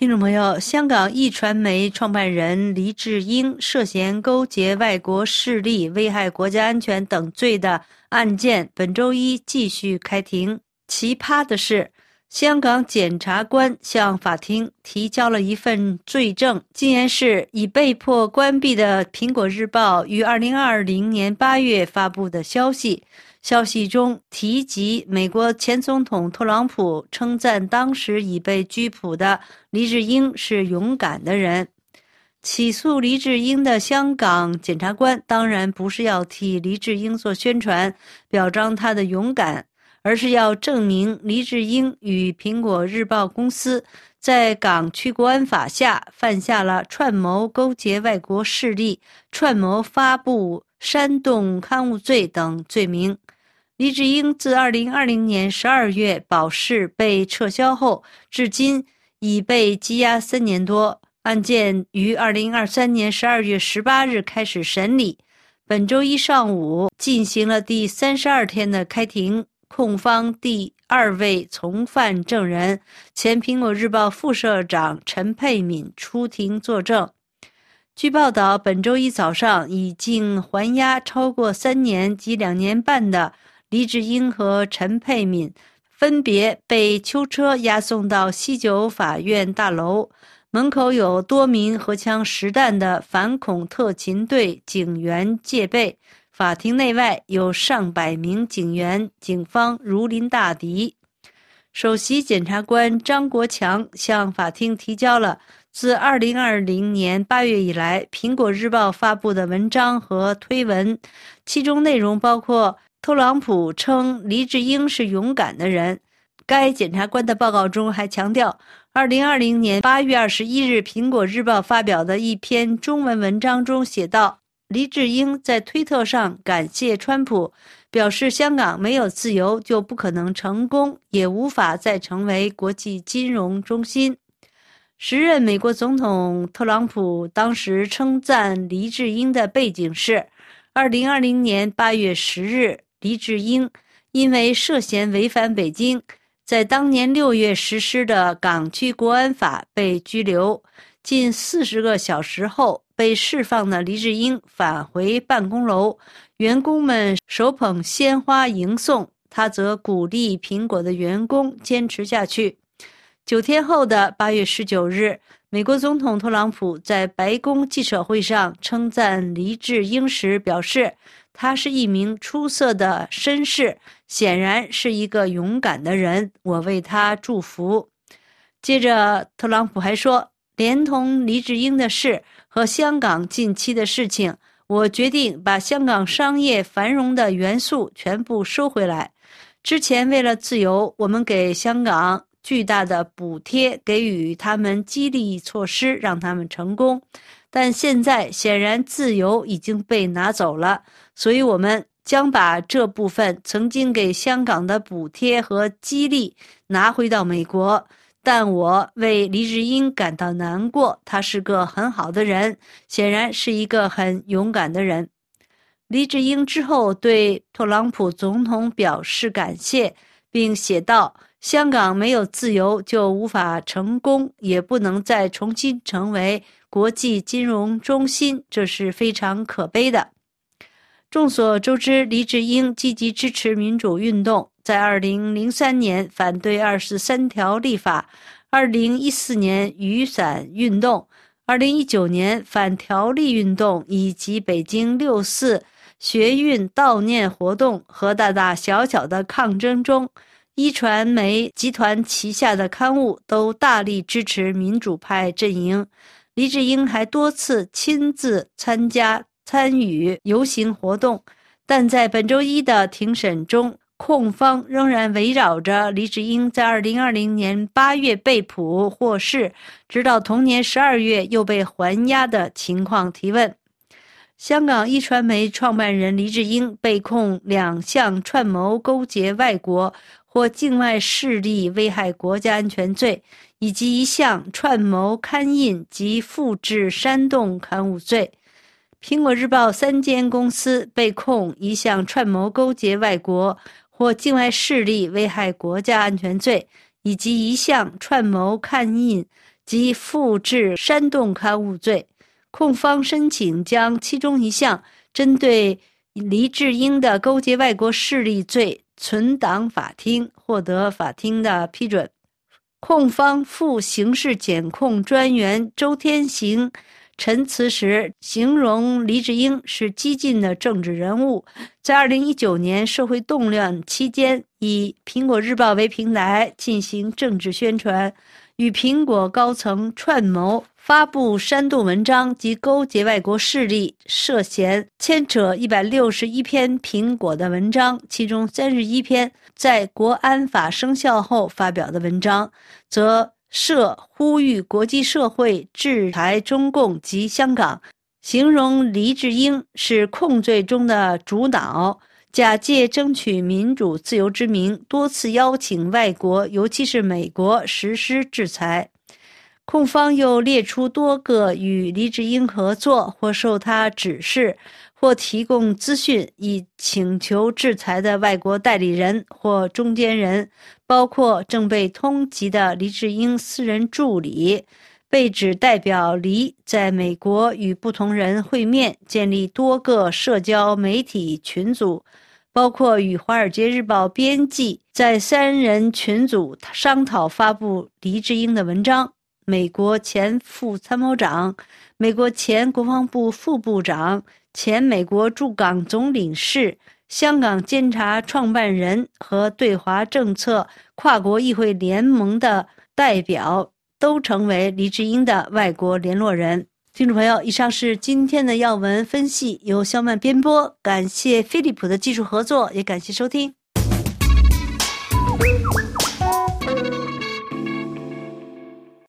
听众朋友，香港易传媒创办人黎智英涉嫌勾结外国势力、危害国家安全等罪的案件，本周一继续开庭。奇葩的是，香港检察官向法庭提交了一份罪证，竟然是已被迫关闭的《苹果日报》于2020年8月发布的消息。消息中提及，美国前总统特朗普称赞当时已被拘捕的黎智英是勇敢的人。起诉黎智英的香港检察官当然不是要替黎智英做宣传，表彰他的勇敢，而是要证明黎智英与苹果日报公司在港区国安法下犯下了串谋勾结外国势力、串谋发布煽动刊物罪等罪名。李志英自2020年12月保释被撤销后，至今已被羁押三年多。案件于2023年12月18日开始审理，本周一上午进行了第三十二天的开庭。控方第二位从犯证人前《苹果日报》副社长陈佩敏出庭作证。据报道，本周一早上已经还押超过三年及两年半的。黎智英和陈佩敏分别被囚车押送到西九法院大楼门口，有多名荷枪实弹的反恐特勤队警员戒备。法庭内外有上百名警员，警方如临大敌。首席检察官张国强向法庭提交了自2020年8月以来《苹果日报》发布的文章和推文，其中内容包括。特朗普称黎智英是勇敢的人。该检察官的报告中还强调，2020年8月21日，《苹果日报》发表的一篇中文文章中写道：“黎智英在推特上感谢川普，表示香港没有自由就不可能成功，也无法再成为国际金融中心。”时任美国总统特朗普当时称赞黎智英的背景是：2020年8月10日。黎智英因为涉嫌违反北京在当年六月实施的港区国安法被拘留，近四十个小时后被释放的黎智英返回办公楼，员工们手捧鲜花迎送，他则鼓励苹果的员工坚持下去。九天后的八月十九日，美国总统特朗普在白宫记者会上称赞黎智英时表示。他是一名出色的绅士，显然是一个勇敢的人。我为他祝福。接着，特朗普还说，连同黎智英的事和香港近期的事情，我决定把香港商业繁荣的元素全部收回来。之前为了自由，我们给香港巨大的补贴，给予他们激励措施，让他们成功。但现在显然自由已经被拿走了，所以我们将把这部分曾经给香港的补贴和激励拿回到美国。但我为黎智英感到难过，他是个很好的人，显然是一个很勇敢的人。黎智英之后对特朗普总统表示感谢，并写道：“香港没有自由就无法成功，也不能再重新成为。”国际金融中心，这是非常可悲的。众所周知，黎智英积极支持民主运动，在2003年反对二十三条立法，2014年雨伞运动，2019年反条例运动，以及北京六四学运悼念活动和大大小小的抗争中，一传媒集团旗下的刊物都大力支持民主派阵营。黎智英还多次亲自参加参与游行活动，但在本周一的庭审中，控方仍然围绕着黎智英在2020年8月被捕获释，直到同年12月又被还押的情况提问。香港一传媒创办人黎智英被控两项串谋勾结外国或境外势力危害国家安全罪。以及一项串谋刊印及复制煽动刊物罪，苹果日报三间公司被控一项串谋勾结外国或境外势力危害国家安全罪，以及一项串谋刊印及复制煽动刊物罪。控方申请将其中一项针对黎智英的勾结外国势力罪存档法庭，获得法庭的批准。控方副刑事检控专员周天行。陈词时形容黎智英是激进的政治人物，在2019年社会动乱期间，以《苹果日报》为平台进行政治宣传，与苹果高层串谋发布煽动文章及勾结外国势力，涉嫌牵扯161篇苹果的文章，其中31篇在国安法生效后发表的文章，则。涉呼吁国际社会制裁中共及香港，形容黎智英是控罪中的主脑，假借争取民主自由之名，多次邀请外国，尤其是美国实施制裁。控方又列出多个与黎智英合作或受他指示。或提供资讯以请求制裁的外国代理人或中间人，包括正被通缉的黎智英私人助理，被指代表黎在美国与不同人会面，建立多个社交媒体群组，包括与《华尔街日报》编辑在三人群组商讨发布黎智英的文章。美国前副参谋长、美国前国防部副部长。前美国驻港总领事、香港监察创办人和对华政策跨国议会联盟的代表，都成为黎智英的外国联络人。听众朋友，以上是今天的要闻分析，由肖曼编播，感谢飞利浦的技术合作，也感谢收听。